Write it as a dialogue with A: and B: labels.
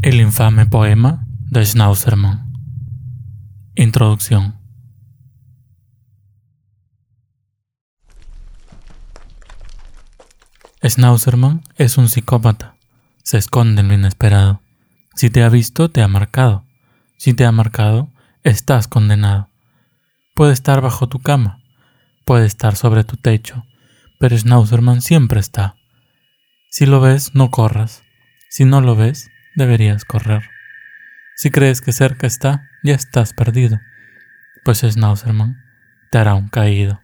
A: El infame poema de Schnauzerman. Introducción. Schnauzerman es un psicópata. Se esconde en lo inesperado. Si te ha visto, te ha marcado. Si te ha marcado, estás condenado. Puede estar bajo tu cama, puede estar sobre tu techo, pero Schnauzerman siempre está. Si lo ves, no corras. Si no lo ves, deberías correr. Si crees que cerca está, ya estás perdido, pues Schnauzerman te hará un caído.